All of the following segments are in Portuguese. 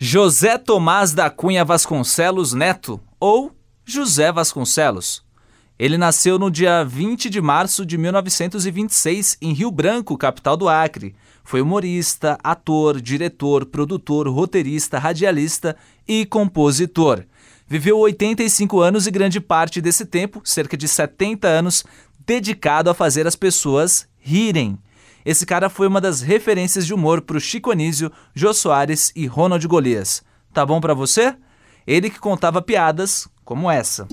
José Tomás da Cunha Vasconcelos Neto, ou José Vasconcelos. Ele nasceu no dia 20 de março de 1926 em Rio Branco, capital do Acre. Foi humorista, ator, diretor, produtor, roteirista, radialista e compositor. Viveu 85 anos e grande parte desse tempo, cerca de 70 anos, dedicado a fazer as pessoas rirem. Esse cara foi uma das referências de humor para o Chico Anísio, Jô Soares e Ronald Golias. Tá bom para você? Ele que contava piadas como essa.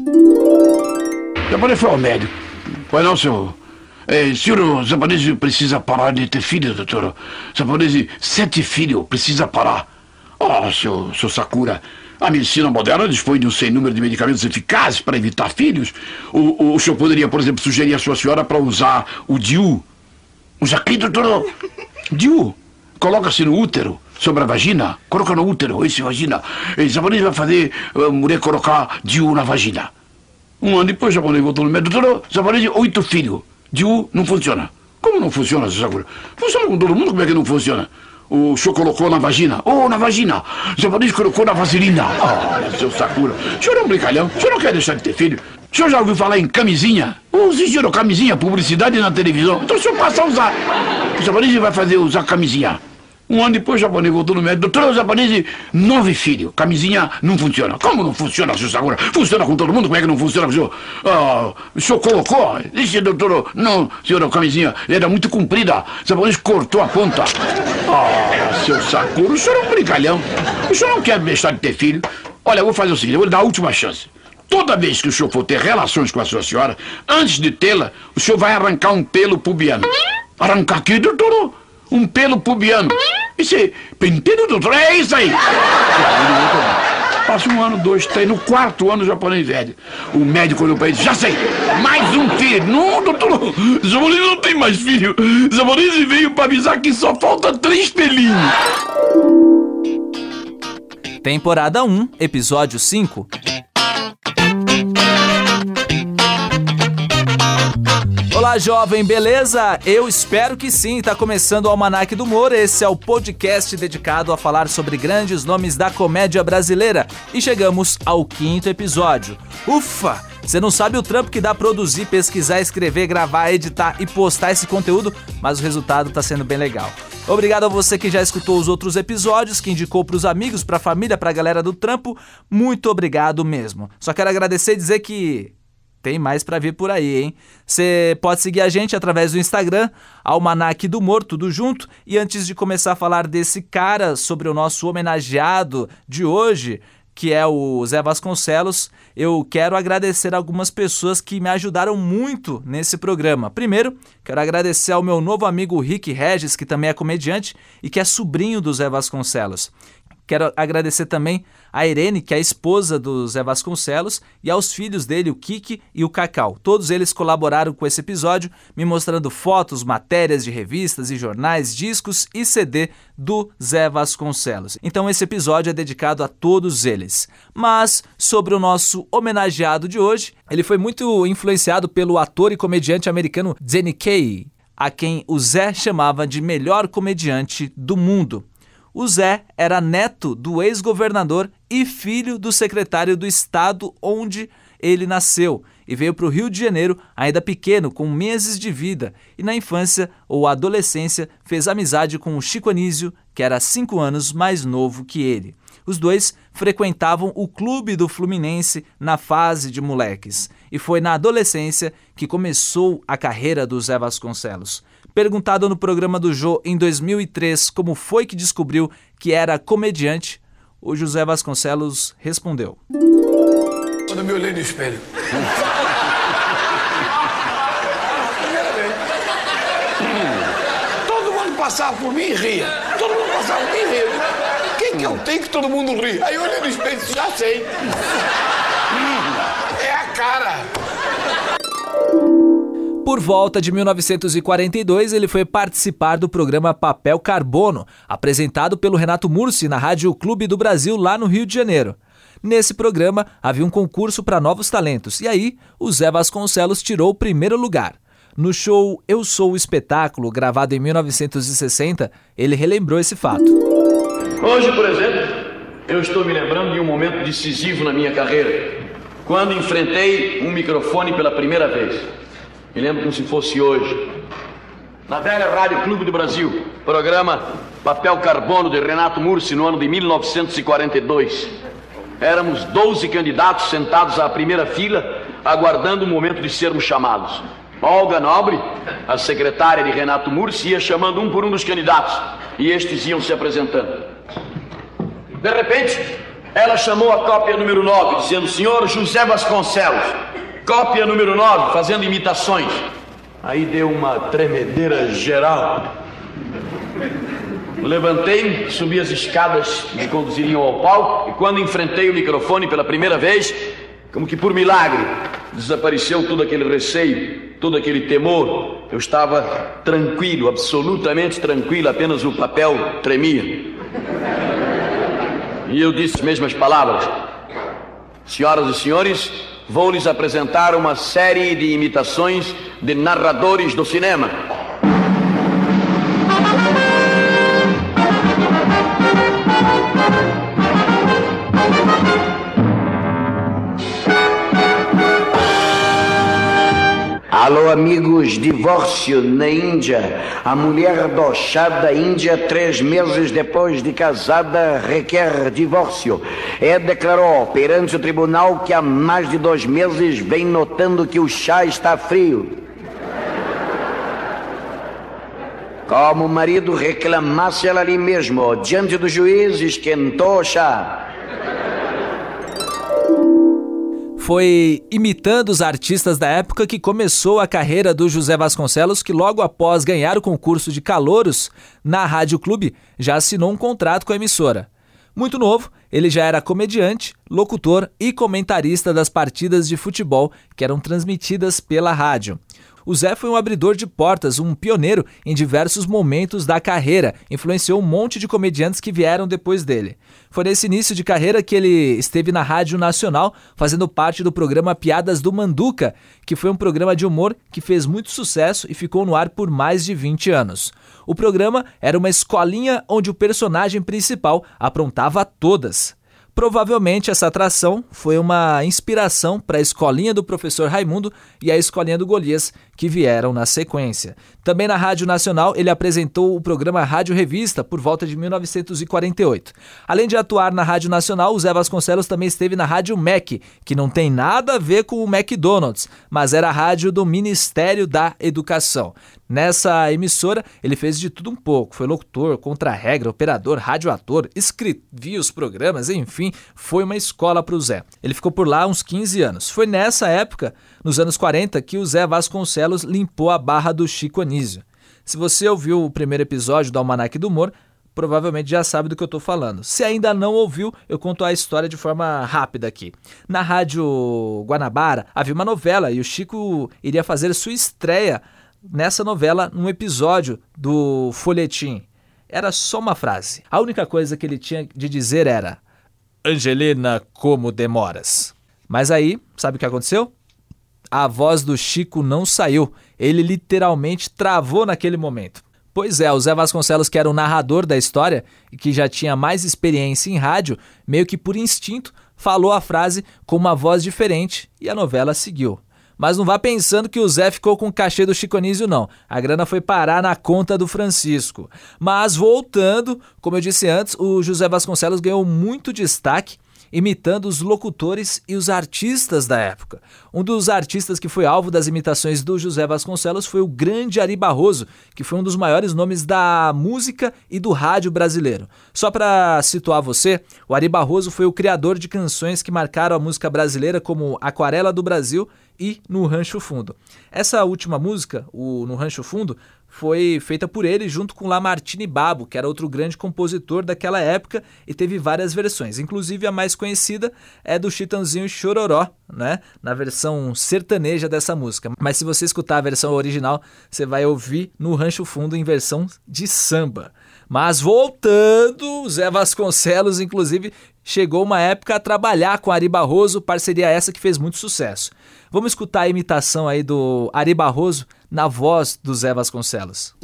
Japonês foi ao médico. Pois não, senhor? É, senhor Zapanese precisa parar de ter filhos, doutor. Zapanese, sete filhos, precisa parar. Oh, seu, seu Sakura, a medicina moderna dispõe de um sem número de medicamentos eficazes para evitar filhos. O, o, o senhor poderia, por exemplo, sugerir à sua senhora para usar o DIU, Usa aqui, doutor. Diu, coloca-se no útero, sobre a vagina. Coloca no útero, esse vagina. E o japonês vai fazer a mulher colocar Diu na vagina. Um ano depois, o japonês voltou no médico. Doutor, japonês, oito filhos. Diu não funciona. Como não funciona, Sakura? Funciona com todo mundo, como é que não funciona? O senhor colocou na vagina. Oh, na vagina. O japonês colocou na vaselina. Oh, seu Sakura. O senhor é um brincalhão. O senhor não quer deixar de ter filho? O senhor já ouviu falar em camisinha? Usiram camisinha, publicidade na televisão. Então o senhor passa a usar. O japonês vai fazer usar camisinha. Um ano depois o japonês voltou no médico. Doutor, o japonês, nove filhos. Camisinha não funciona. Como não funciona, senhor Sakura? Funciona com todo mundo? Como é que não funciona, senhor? Ah, o senhor colocou? Disse, doutor, não, senhor, camisinha era muito comprida. O japonês cortou a ponta. Ah, seu Sakura, o senhor é um brincalhão. O senhor não quer deixar de ter filho? Olha, eu vou fazer o seguinte, eu vou lhe dar a última chance. Toda vez que o senhor for ter relações com a sua senhora, antes de tê-la, o senhor vai arrancar um pelo pubiano. Arrancar aqui, doutor? Um pelo pubiano. É penteiro, doutor? É isso aí! Passa um ano, dois, três, no quarto ano o japonês velho. O médico olhou pra ele já sei, mais um filho. Não, doutor, japonês não tem mais filho. Japonês veio pra avisar que só falta três pelinhos. Temporada 1, episódio 5. Olá, jovem, beleza? Eu espero que sim. Tá começando o Almanac do Humor. Esse é o podcast dedicado a falar sobre grandes nomes da comédia brasileira. E chegamos ao quinto episódio. Ufa! Você não sabe o trampo que dá produzir, pesquisar, escrever, gravar, editar e postar esse conteúdo, mas o resultado tá sendo bem legal. Obrigado a você que já escutou os outros episódios, que indicou para os amigos, para a família, para a galera do trampo. Muito obrigado mesmo. Só quero agradecer e dizer que tem mais para vir por aí, hein? Você pode seguir a gente através do Instagram, Almanac do Humor, tudo junto. E antes de começar a falar desse cara, sobre o nosso homenageado de hoje, que é o Zé Vasconcelos, eu quero agradecer algumas pessoas que me ajudaram muito nesse programa. Primeiro, quero agradecer ao meu novo amigo Rick Regis, que também é comediante e que é sobrinho do Zé Vasconcelos. Quero agradecer também a Irene, que é a esposa do Zé Vasconcelos, e aos filhos dele, o Kiki e o Cacau. Todos eles colaboraram com esse episódio, me mostrando fotos, matérias de revistas e jornais, discos e CD do Zé Vasconcelos. Então esse episódio é dedicado a todos eles. Mas sobre o nosso homenageado de hoje, ele foi muito influenciado pelo ator e comediante americano Danny Kaye, a quem o Zé chamava de melhor comediante do mundo. O Zé era neto do ex-governador e filho do secretário do estado onde ele nasceu e veio para o Rio de Janeiro ainda pequeno, com meses de vida, e na infância ou adolescência fez amizade com o Chico Anísio, que era cinco anos mais novo que ele. Os dois frequentavam o clube do Fluminense na fase de moleques, e foi na adolescência que começou a carreira do Zé Vasconcelos. Perguntado no programa do Jô em 2003 como foi que descobriu que era comediante, o José Vasconcelos respondeu: Quando eu me olhei no espelho. todo mundo passava por mim e ria. Todo mundo passava por mim e ria. O que, que eu tenho que todo mundo ri? Aí eu olhei no espelho e disse: Já sei. É a cara. Por volta de 1942, ele foi participar do programa Papel Carbono, apresentado pelo Renato Mursi na Rádio Clube do Brasil, lá no Rio de Janeiro. Nesse programa havia um concurso para novos talentos, e aí o Zé Vasconcelos tirou o primeiro lugar. No show Eu Sou o Espetáculo, gravado em 1960, ele relembrou esse fato. Hoje, por exemplo, eu estou me lembrando de um momento decisivo na minha carreira, quando enfrentei um microfone pela primeira vez. Me lembro como se fosse hoje. Na velha Rádio Clube do Brasil, programa Papel Carbono de Renato Mursi no ano de 1942. Éramos 12 candidatos sentados à primeira fila, aguardando o momento de sermos chamados. Olga Nobre, a secretária de Renato Mursi, ia chamando um por um dos candidatos e estes iam se apresentando. De repente, ela chamou a cópia número 9, dizendo: Senhor José Vasconcelos, cópia número 9, fazendo imitações. Aí deu uma tremedeira geral. Levantei, subi as escadas que conduziriam ao palco e quando enfrentei o microfone pela primeira vez, como que por milagre, desapareceu todo aquele receio, todo aquele temor. Eu estava tranquilo, absolutamente tranquilo, apenas o papel tremia. E eu disse as mesmas palavras: Senhoras e senhores, vou lhes apresentar uma série de imitações de narradores do cinema. Alô, amigos, divórcio na Índia. A mulher do chá da Índia, três meses depois de casada, requer divórcio. É declarou perante o tribunal que há mais de dois meses vem notando que o chá está frio. Como o marido reclamasse ela ali mesmo, diante do juiz, esquentou o chá. Foi imitando os artistas da época que começou a carreira do José Vasconcelos, que logo após ganhar o concurso de calouros na Rádio Clube, já assinou um contrato com a emissora. Muito novo, ele já era comediante, locutor e comentarista das partidas de futebol que eram transmitidas pela rádio. O Zé foi um abridor de portas, um pioneiro em diversos momentos da carreira, influenciou um monte de comediantes que vieram depois dele. Foi nesse início de carreira que ele esteve na Rádio Nacional, fazendo parte do programa Piadas do Manduca, que foi um programa de humor que fez muito sucesso e ficou no ar por mais de 20 anos. O programa era uma escolinha onde o personagem principal aprontava todas. Provavelmente essa atração foi uma inspiração para a escolinha do professor Raimundo e a escolinha do Golias, que vieram na sequência. Também na Rádio Nacional, ele apresentou o programa Rádio Revista por volta de 1948. Além de atuar na Rádio Nacional, o Zé Vasconcelos também esteve na Rádio MEC, que não tem nada a ver com o McDonald's, mas era a rádio do Ministério da Educação. Nessa emissora, ele fez de tudo um pouco. Foi locutor, contra-regra, operador, radioator, escrevia os programas, enfim, foi uma escola para o Zé. Ele ficou por lá uns 15 anos. Foi nessa época, nos anos 40, que o Zé Vasconcelos limpou a barra do Chico Anísio. Se você ouviu o primeiro episódio do Almanac do Humor, provavelmente já sabe do que eu estou falando. Se ainda não ouviu, eu conto a história de forma rápida aqui. Na Rádio Guanabara havia uma novela e o Chico iria fazer sua estreia nessa novela num episódio do folhetim. Era só uma frase. A única coisa que ele tinha de dizer era: Angelina, como demoras. Mas aí, sabe o que aconteceu? A voz do Chico não saiu. Ele literalmente travou naquele momento. Pois é, o Zé Vasconcelos, que era o narrador da história e que já tinha mais experiência em rádio, meio que por instinto falou a frase com uma voz diferente e a novela seguiu. Mas não vá pensando que o Zé ficou com o cachê do Chico Anísio, não. A grana foi parar na conta do Francisco. Mas voltando, como eu disse antes, o José Vasconcelos ganhou muito destaque imitando os locutores e os artistas da época. Um dos artistas que foi alvo das imitações do José Vasconcelos foi o grande Ari Barroso, que foi um dos maiores nomes da música e do rádio brasileiro. Só para situar você, o Ari Barroso foi o criador de canções que marcaram a música brasileira como Aquarela do Brasil e No Rancho Fundo. Essa última música, o No Rancho Fundo, foi feita por ele junto com Lamartine Babo, que era outro grande compositor daquela época e teve várias versões. Inclusive a mais conhecida é do Chitãozinho Chororó, né, na versão sertaneja dessa música. Mas se você escutar a versão original, você vai ouvir no Rancho Fundo em versão de samba. Mas voltando, Zé Vasconcelos, inclusive, chegou uma época a trabalhar com Ari Barroso, parceria essa que fez muito sucesso. Vamos escutar a imitação aí do Ari Barroso na voz do Zé Vasconcelos.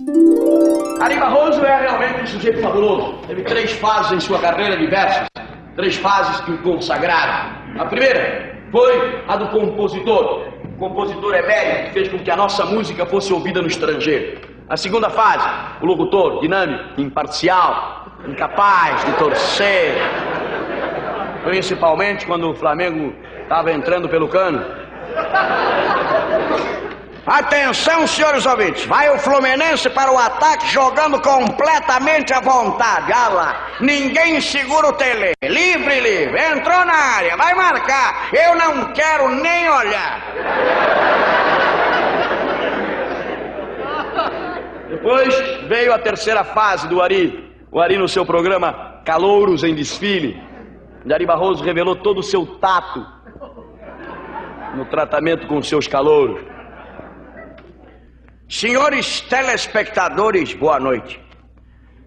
Ari Barroso é realmente um sujeito fabuloso. Teve três fases em sua carreira diversas. três fases que o consagraram. A primeira foi a do compositor. O compositor emérito que fez com que a nossa música fosse ouvida no estrangeiro. A segunda fase, o locutor, dinâmico, imparcial, incapaz de torcer. Principalmente quando o Flamengo estava entrando pelo cano. Atenção, senhores ouvintes. Vai o Fluminense para o ataque jogando completamente à vontade. Olha lá. Ninguém segura o tele. Livre, livre. Entrou na área. Vai marcar. Eu não quero nem olhar. Depois veio a terceira fase do Ari. O Ari no seu programa Calouros em Desfile. Ari Barroso revelou todo o seu tato no tratamento com seus calouros. Senhores telespectadores, boa noite.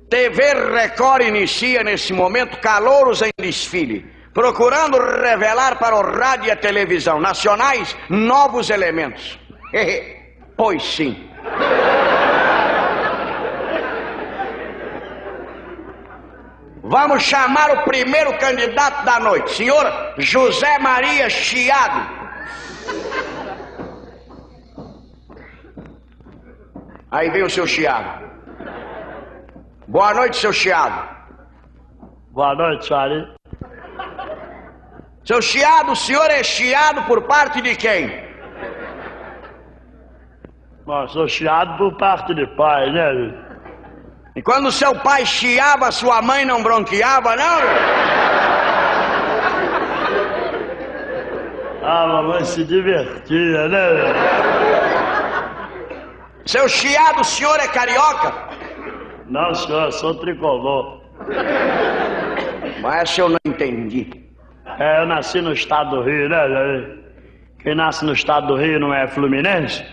TV Record inicia nesse momento calouros em desfile, procurando revelar para o rádio e a televisão nacionais novos elementos. pois sim. Vamos chamar o primeiro candidato da noite, senhor José Maria Chiado. Aí vem o seu chiado. Boa noite, seu chiado. Boa noite, Ari. Seu chiado, o senhor é chiado por parte de quem? Bom, sou chiado por parte de pai, né? E quando seu pai chiava, sua mãe não bronqueava, não? Ah, a mamãe se divertia, né? Seu chiado, o senhor é carioca? Não, senhor, sou tricolor. Mas eu não entendi. É, eu nasci no estado do Rio, né? Quem nasce no estado do Rio não é fluminense?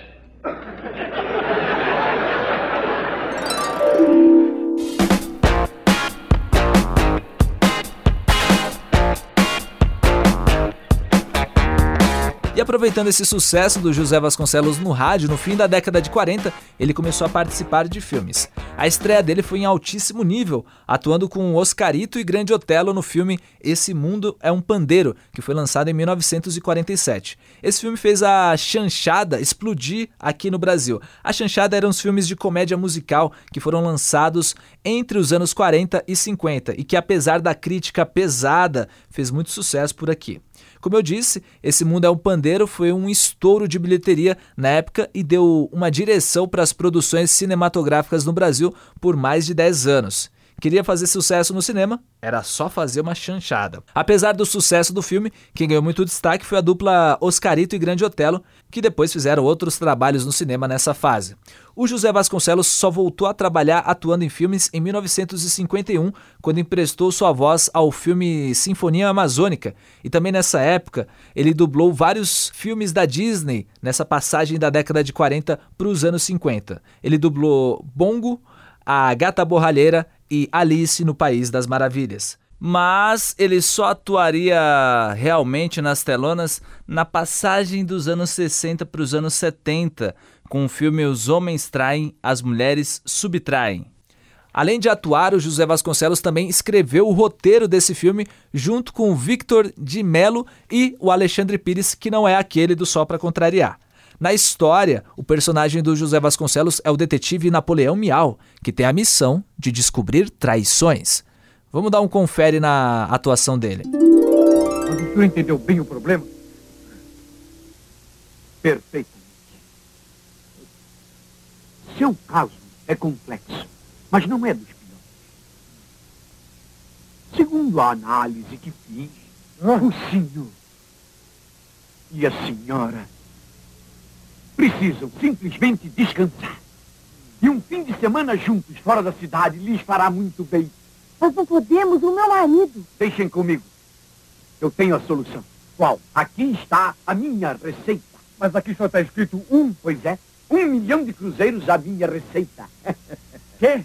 Aproveitando esse sucesso do José Vasconcelos no rádio no fim da década de 40, ele começou a participar de filmes. A estreia dele foi em altíssimo nível, atuando com Oscarito e Grande Otelo no filme Esse Mundo é um Pandeiro, que foi lançado em 1947. Esse filme fez a chanchada explodir aqui no Brasil. A chanchada eram os filmes de comédia musical que foram lançados entre os anos 40 e 50 e que apesar da crítica pesada, fez muito sucesso por aqui. Como eu disse, Esse Mundo é um Pandeiro foi um estouro de bilheteria na época e deu uma direção para as produções cinematográficas no Brasil por mais de 10 anos. Queria fazer sucesso no cinema? Era só fazer uma chanchada. Apesar do sucesso do filme, quem ganhou muito destaque foi a dupla Oscarito e Grande Otelo, que depois fizeram outros trabalhos no cinema nessa fase. O José Vasconcelos só voltou a trabalhar atuando em filmes em 1951, quando emprestou sua voz ao filme Sinfonia Amazônica. E também nessa época, ele dublou vários filmes da Disney nessa passagem da década de 40 para os anos 50. Ele dublou Bongo, A Gata Borralheira e Alice no País das Maravilhas. Mas ele só atuaria realmente nas telonas na passagem dos anos 60 para os anos 70, com o filme Os Homens Traem, as Mulheres Subtraem. Além de atuar, o José Vasconcelos também escreveu o roteiro desse filme junto com o Victor de Mello e o Alexandre Pires, que não é aquele do Só para Contrariar. Na história, o personagem do José Vasconcelos é o detetive Napoleão Miau, que tem a missão de descobrir traições. Vamos dar um confere na atuação dele. A doutora entendeu bem o problema? Perfeitamente. Seu caso é complexo, mas não é dos piores. Segundo a análise que fiz, o senhor e a senhora precisam simplesmente descansar. E um fim de semana juntos fora da cidade lhes fará muito bem. Nós não podemos, o meu marido. Deixem comigo. Eu tenho a solução. Qual? Aqui está a minha receita. Mas aqui só está escrito um. Pois é. Um milhão de cruzeiros a minha receita. Quê?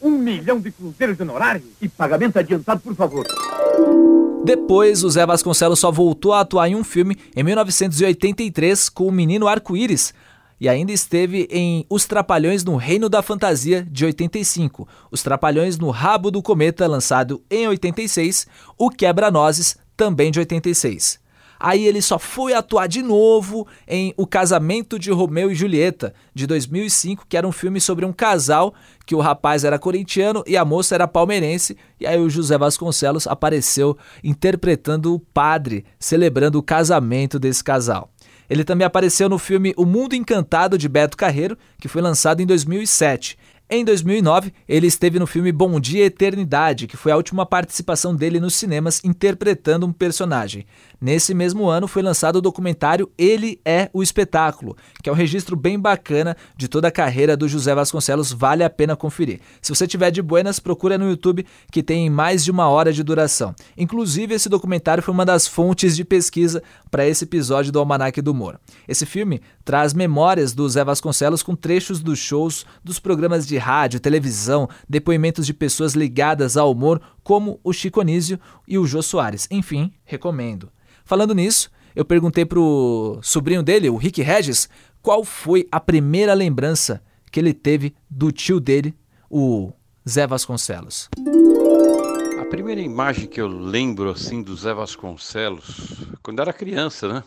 Um milhão de cruzeiros de honorário? E pagamento adiantado, por favor. Depois, o Zé Vasconcelos só voltou a atuar em um filme em 1983 com o Menino Arco-Íris. e ainda esteve em Os Trapalhões no Reino da Fantasia, de 85, Os Trapalhões no Rabo do Cometa, lançado em 86, O Quebra-Nozes, também de 86. Aí ele só foi atuar de novo em O Casamento de Romeu e Julieta, de 2005, que era um filme sobre um casal que o rapaz era corintiano e a moça era palmeirense, e aí o José Vasconcelos apareceu interpretando o padre, celebrando o casamento desse casal. Ele também apareceu no filme O Mundo Encantado de Beto Carreiro, que foi lançado em 2007. Em 2009, ele esteve no filme Bom Dia Eternidade, que foi a última participação dele nos cinemas interpretando um personagem. Nesse mesmo ano foi lançado o documentário Ele é o Espetáculo, que é um registro bem bacana de toda a carreira do José Vasconcelos, vale a pena conferir. Se você tiver de buenas, procura no YouTube que tem mais de uma hora de duração. Inclusive, esse documentário foi uma das fontes de pesquisa para esse episódio do Almanac do Humor. Esse filme traz memórias do Zé Vasconcelos com trechos dos shows, dos programas de rádio, televisão, depoimentos de pessoas ligadas ao humor, como o Chico Anísio e o Jô Soares. Enfim, recomendo. Falando nisso, eu perguntei pro sobrinho dele, o Rick Regis, qual foi a primeira lembrança que ele teve do tio dele, o Zé Vasconcelos. Primeira imagem que eu lembro assim do Zé Vasconcelos, quando era criança, né?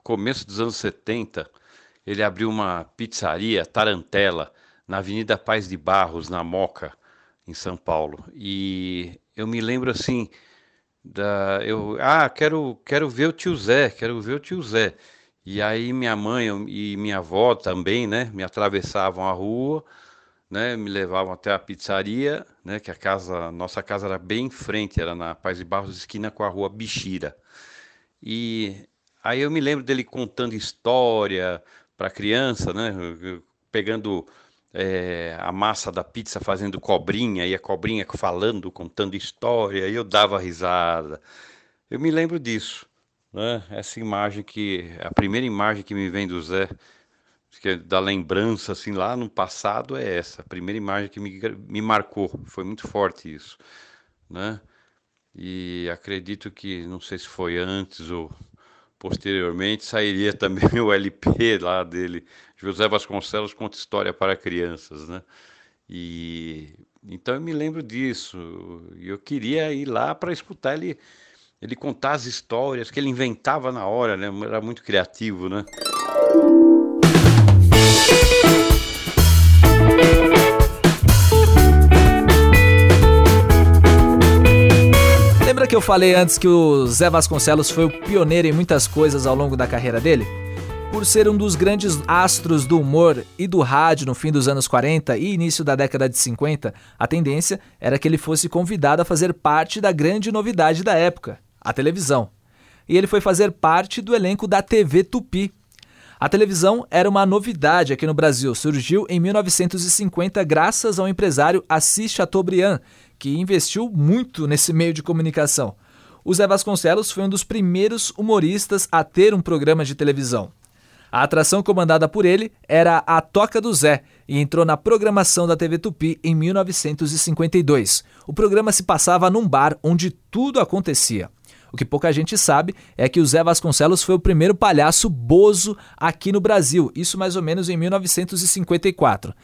Começo dos anos 70, ele abriu uma pizzaria Tarantela na Avenida Paz de Barros, na Moca, em São Paulo. E eu me lembro assim da eu ah, quero quero ver o tio Zé, quero ver o tio Zé. E aí minha mãe e minha avó também, né, me atravessavam a rua, né, me levavam até a pizzaria, né, que a casa, nossa casa era bem em frente, era na Paz de Barros esquina com a rua Bichira. E aí eu me lembro dele contando história para criança, né, pegando é, a massa da pizza fazendo cobrinha, e a cobrinha falando, contando história, e eu dava risada. Eu me lembro disso, né? Essa imagem que, a primeira imagem que me vem do Zé, da lembrança, assim, lá no passado, é essa. A primeira imagem que me, me marcou, foi muito forte isso, né? E acredito que, não sei se foi antes ou posteriormente, sairia também o LP lá dele, José Vasconcelos conta história para crianças, né? E então eu me lembro disso. E eu queria ir lá para escutar ele ele contar as histórias que ele inventava na hora, né? Era muito criativo, né? Lembra que eu falei antes que o Zé Vasconcelos foi o pioneiro em muitas coisas ao longo da carreira dele? Por ser um dos grandes astros do humor e do rádio no fim dos anos 40 e início da década de 50, a tendência era que ele fosse convidado a fazer parte da grande novidade da época, a televisão. E ele foi fazer parte do elenco da TV Tupi. A televisão era uma novidade aqui no Brasil, surgiu em 1950 graças ao empresário Assis Chateaubriand, que investiu muito nesse meio de comunicação. O Zé Vasconcelos foi um dos primeiros humoristas a ter um programa de televisão. A atração comandada por ele era a Toca do Zé e entrou na programação da TV Tupi em 1952. O programa se passava num bar onde tudo acontecia. O que pouca gente sabe é que o Zé Vasconcelos foi o primeiro palhaço bozo aqui no Brasil, isso mais ou menos em 1954.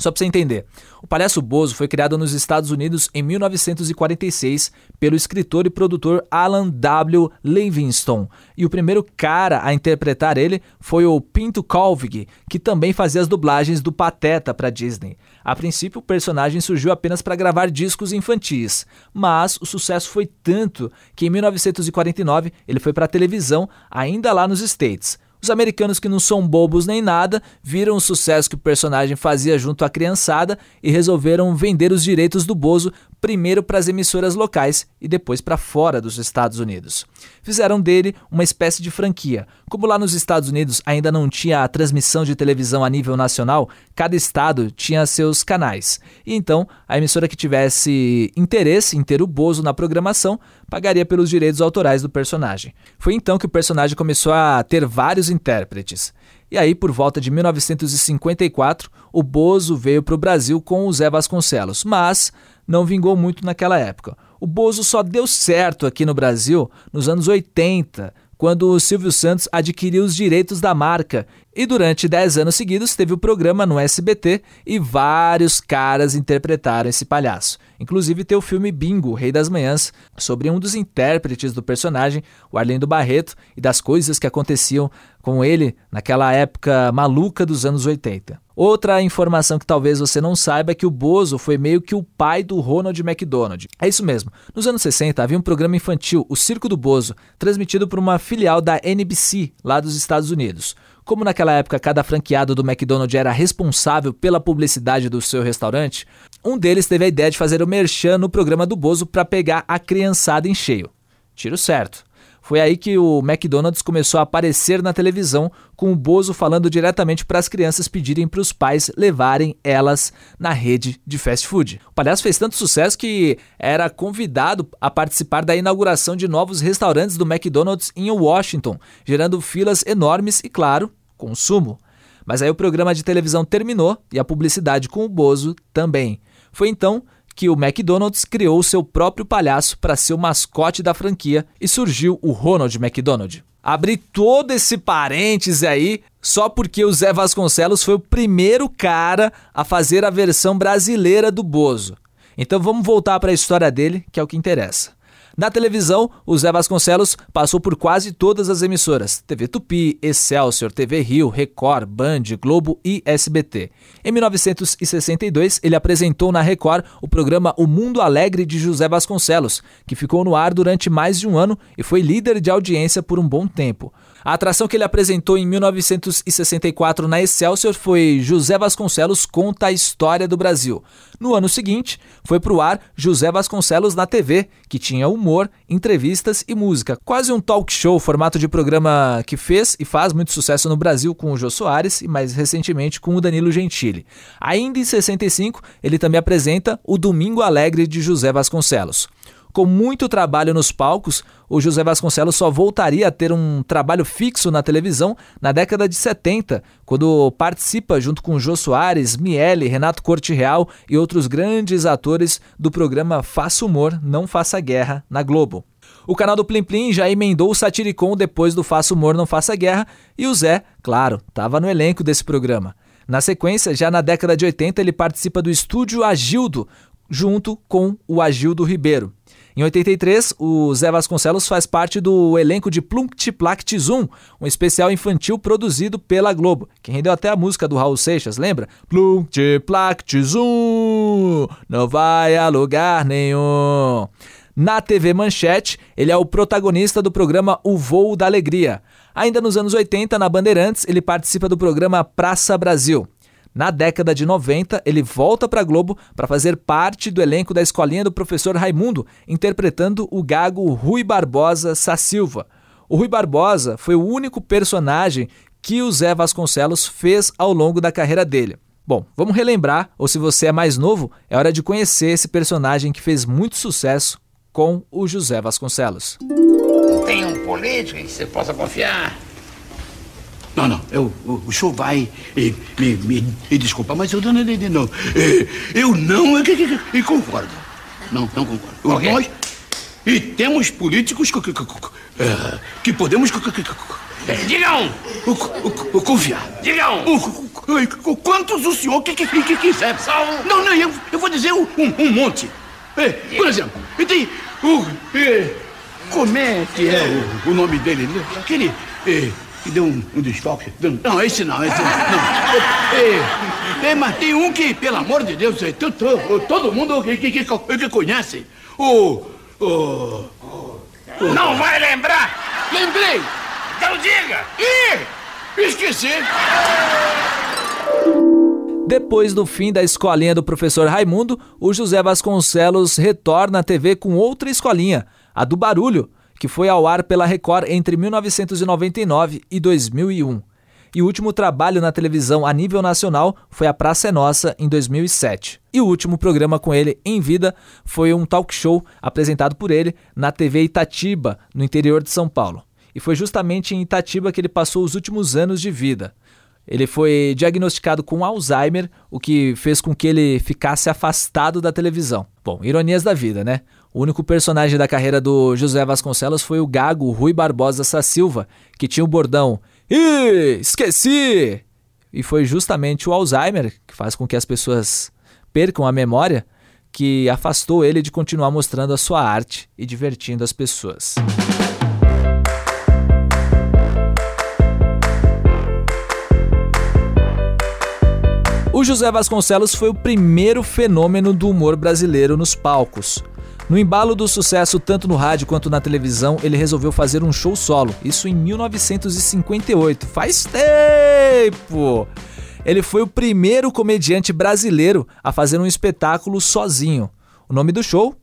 Só para você entender, o Palhaço Bozo foi criado nos Estados Unidos em 1946 pelo escritor e produtor Alan W. Livingston, e o primeiro cara a interpretar ele foi o Pinto Colvig, que também fazia as dublagens do Pateta para Disney. A princípio, o personagem surgiu apenas para gravar discos infantis, mas o sucesso foi tanto que em 1949 ele foi para a televisão, ainda lá nos States. Os americanos que não são bobos nem nada viram o sucesso que o personagem fazia junto à criançada e resolveram vender os direitos do Bozo primeiro para as emissoras locais e depois para fora dos Estados Unidos. Fizeram dele uma espécie de franquia. Como lá nos Estados Unidos ainda não tinha a transmissão de televisão a nível nacional, cada estado tinha seus canais. E então, a emissora que tivesse interesse em ter o Bozo na programação pagaria pelos direitos autorais do personagem. Foi então que o personagem começou a ter vários intérpretes. E aí, por volta de 1954, o Bozo veio para o Brasil com o Zé Vasconcelos, mas não vingou muito naquela época. O Bozo só deu certo aqui no Brasil nos anos 80, quando o Silvio Santos adquiriu os direitos da marca. E durante 10 anos seguidos teve o programa no SBT e vários caras interpretaram esse palhaço. Inclusive tem o filme Bingo, Rei das Manhãs, sobre um dos intérpretes do personagem, o Arlindo Barreto, e das coisas que aconteciam com ele naquela época maluca dos anos 80. Outra informação que talvez você não saiba é que o Bozo foi meio que o pai do Ronald McDonald. É isso mesmo. Nos anos 60 havia um programa infantil, o Circo do Bozo, transmitido por uma filial da NBC, lá dos Estados Unidos. Como naquela época cada franqueado do McDonald's era responsável pela publicidade do seu restaurante, um deles teve a ideia de fazer o merchan no programa do Bozo para pegar a criançada em cheio. Tiro certo. Foi aí que o McDonald's começou a aparecer na televisão, com o Bozo falando diretamente para as crianças pedirem para os pais levarem elas na rede de fast food. O palhaço fez tanto sucesso que era convidado a participar da inauguração de novos restaurantes do McDonald's em Washington, gerando filas enormes e, claro, consumo. Mas aí o programa de televisão terminou e a publicidade com o Bozo também. Foi então que o McDonald's criou seu próprio palhaço para ser o mascote da franquia e surgiu o Ronald McDonald. Abri todo esse parêntese aí só porque o Zé Vasconcelos foi o primeiro cara a fazer a versão brasileira do Bozo. Então vamos voltar para a história dele, que é o que interessa. Na televisão, o Zé Vasconcelos passou por quase todas as emissoras: TV Tupi, Excelsior, TV Rio, Record, Band, Globo e SBT. Em 1962, ele apresentou na Record o programa O Mundo Alegre de José Vasconcelos, que ficou no ar durante mais de um ano e foi líder de audiência por um bom tempo. A atração que ele apresentou em 1964 na Excelsior foi José Vasconcelos Conta a História do Brasil. No ano seguinte, foi para o ar José Vasconcelos na TV, que tinha humor, entrevistas e música. Quase um talk show, formato de programa que fez e faz muito sucesso no Brasil com o Jô Soares e mais recentemente com o Danilo Gentili. Ainda em 65, ele também apresenta o Domingo Alegre de José Vasconcelos. Com muito trabalho nos palcos, o José Vasconcelos só voltaria a ter um trabalho fixo na televisão na década de 70, quando participa junto com Jô Soares, Miele, Renato Corte Real e outros grandes atores do programa Faça Humor, Não Faça Guerra na Globo. O canal do Plim Plim já emendou o Satiricon depois do Faça Humor, Não Faça Guerra e o Zé, claro, estava no elenco desse programa. Na sequência, já na década de 80, ele participa do estúdio Agildo, junto com o Agildo Ribeiro. Em 83, o Zé Vasconcelos faz parte do elenco de Plunct Plact Zoom, um especial infantil produzido pela Globo, que rendeu até a música do Raul Seixas, lembra? Plunct Plact Zoom, não vai a lugar nenhum. Na TV Manchete, ele é o protagonista do programa O Voo da Alegria. Ainda nos anos 80, na Bandeirantes, ele participa do programa Praça Brasil. Na década de 90, ele volta para a Globo para fazer parte do elenco da escolinha do professor Raimundo, interpretando o gago Rui Barbosa Sassilva. O Rui Barbosa foi o único personagem que o Zé Vasconcelos fez ao longo da carreira dele. Bom, vamos relembrar, ou se você é mais novo, é hora de conhecer esse personagem que fez muito sucesso com o José Vasconcelos. Tem um político que você possa confiar. Não, não, eu, o, o senhor vai e, me, me, me desculpa, mas eu, dona Lene, não, eu não eu, eu, eu, concordo. Não, não concordo. Okay. Nós e temos políticos que, que, que, que podemos... Digam! Confiar. Digam! Quantos o senhor que, que, que quiser. São... Não, não, eu, eu vou dizer um, um monte. Por exemplo, tem o... Como é que é o, o nome dele? Aquele que deu um, um desfalque. Não, esse não, esse não. não. É, mas tem um que, pelo amor de Deus, é, todo, todo mundo que, que, que, que conhece. O, o, o, Não vai lembrar? Lembrei! Então diga! Ih! Esqueci! Depois do fim da escolinha do professor Raimundo, o José Vasconcelos retorna à TV com outra escolinha, a do Barulho, que foi ao ar pela Record entre 1999 e 2001. E o último trabalho na televisão a nível nacional foi A Praça é Nossa, em 2007. E o último programa com ele em vida foi um talk show apresentado por ele na TV Itatiba, no interior de São Paulo. E foi justamente em Itatiba que ele passou os últimos anos de vida. Ele foi diagnosticado com Alzheimer, o que fez com que ele ficasse afastado da televisão. Bom, ironias da vida, né? O único personagem da carreira do José Vasconcelos foi o gago Rui Barbosa Silva, que tinha o bordão Ih, esqueci! E foi justamente o Alzheimer, que faz com que as pessoas percam a memória, que afastou ele de continuar mostrando a sua arte e divertindo as pessoas. O José Vasconcelos foi o primeiro fenômeno do humor brasileiro nos palcos. No embalo do sucesso tanto no rádio quanto na televisão, ele resolveu fazer um show solo, isso em 1958. Faz tempo! Ele foi o primeiro comediante brasileiro a fazer um espetáculo sozinho. O nome do show?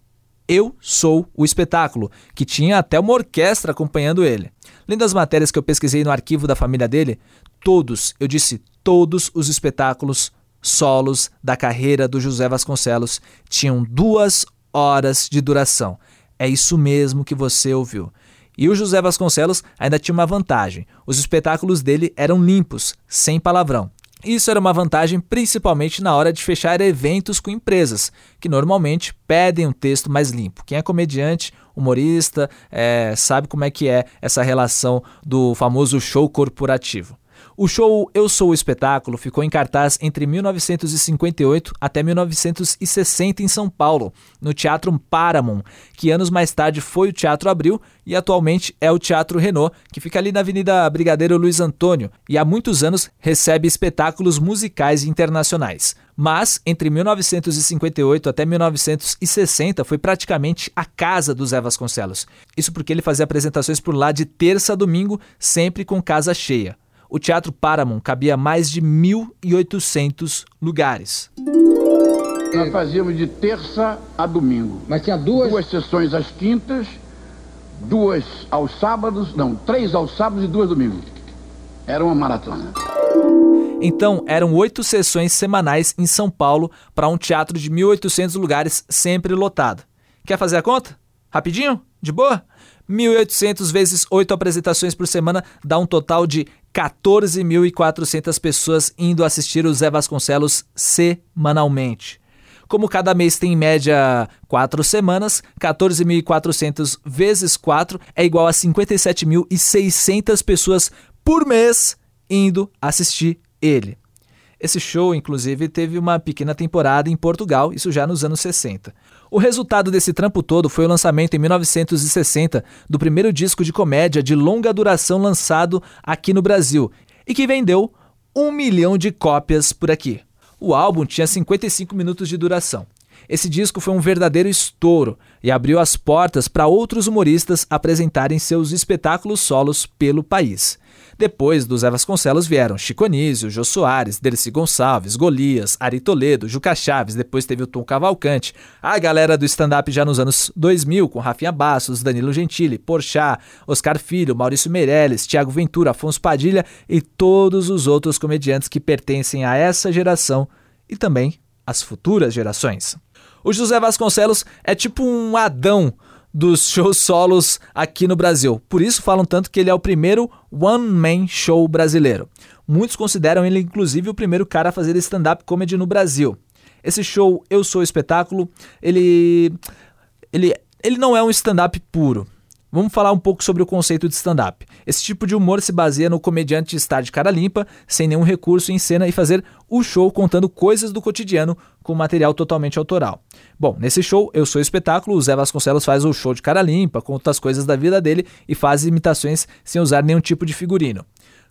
Eu Sou o Espetáculo, que tinha até uma orquestra acompanhando ele. Lendo as matérias que eu pesquisei no arquivo da família dele, todos, eu disse todos os espetáculos solos da carreira do José Vasconcelos tinham duas horas de duração. É isso mesmo que você ouviu. E o José Vasconcelos ainda tinha uma vantagem: os espetáculos dele eram limpos, sem palavrão. Isso era uma vantagem principalmente na hora de fechar eventos com empresas, que normalmente pedem um texto mais limpo. Quem é comediante, humorista, é, sabe como é que é essa relação do famoso show corporativo. O show Eu Sou o Espetáculo ficou em cartaz entre 1958 até 1960 em São Paulo, no Teatro Paramount, que anos mais tarde foi o Teatro Abril e atualmente é o Teatro Renault, que fica ali na Avenida Brigadeiro Luiz Antônio e há muitos anos recebe espetáculos musicais internacionais. Mas entre 1958 até 1960 foi praticamente a casa do Zé Vasconcelos. Isso porque ele fazia apresentações por lá de terça a domingo, sempre com casa cheia o Teatro Paramount cabia mais de 1.800 lugares. Nós fazíamos de terça a domingo. Mas tinha duas? Duas sessões às quintas, duas aos sábados, não, três aos sábados e duas domingos. Era uma maratona. Então, eram oito sessões semanais em São Paulo para um teatro de 1.800 lugares, sempre lotado. Quer fazer a conta? Rapidinho? De boa? 1.800 vezes 8 apresentações por semana dá um total de 14.400 pessoas indo assistir o Zé Vasconcelos semanalmente. Como cada mês tem em média 4 semanas, 14.400 vezes 4 é igual a 57.600 pessoas por mês indo assistir ele. Esse show, inclusive, teve uma pequena temporada em Portugal, isso já nos anos 60. O resultado desse trampo todo foi o lançamento em 1960 do primeiro disco de comédia de longa duração lançado aqui no Brasil e que vendeu um milhão de cópias por aqui. O álbum tinha 55 minutos de duração. Esse disco foi um verdadeiro estouro e abriu as portas para outros humoristas apresentarem seus espetáculos solos pelo país. Depois dos Zé Vasconcelos vieram Chico Anísio, Jô Soares, Dercy Gonçalves, Golias, Ari Toledo, Juca Chaves, depois teve o Tom Cavalcante, a galera do stand-up já nos anos 2000, com Rafinha Bastos, Danilo Gentili, Porchat, Oscar Filho, Maurício Meirelles, Tiago Ventura, Afonso Padilha e todos os outros comediantes que pertencem a essa geração e também às futuras gerações. O José Vasconcelos é tipo um Adão dos shows solos aqui no Brasil. Por isso falam tanto que ele é o primeiro one-man show brasileiro. Muitos consideram ele, inclusive, o primeiro cara a fazer stand-up comedy no Brasil. Esse show Eu Sou Espetáculo, ele, ele, ele não é um stand-up puro. Vamos falar um pouco sobre o conceito de stand-up. Esse tipo de humor se baseia no comediante estar de cara limpa, sem nenhum recurso em cena e fazer o show contando coisas do cotidiano com material totalmente autoral. Bom, nesse show, Eu Sou Espetáculo, o Zé Vasconcelos faz o show de cara limpa, conta as coisas da vida dele e faz imitações sem usar nenhum tipo de figurino.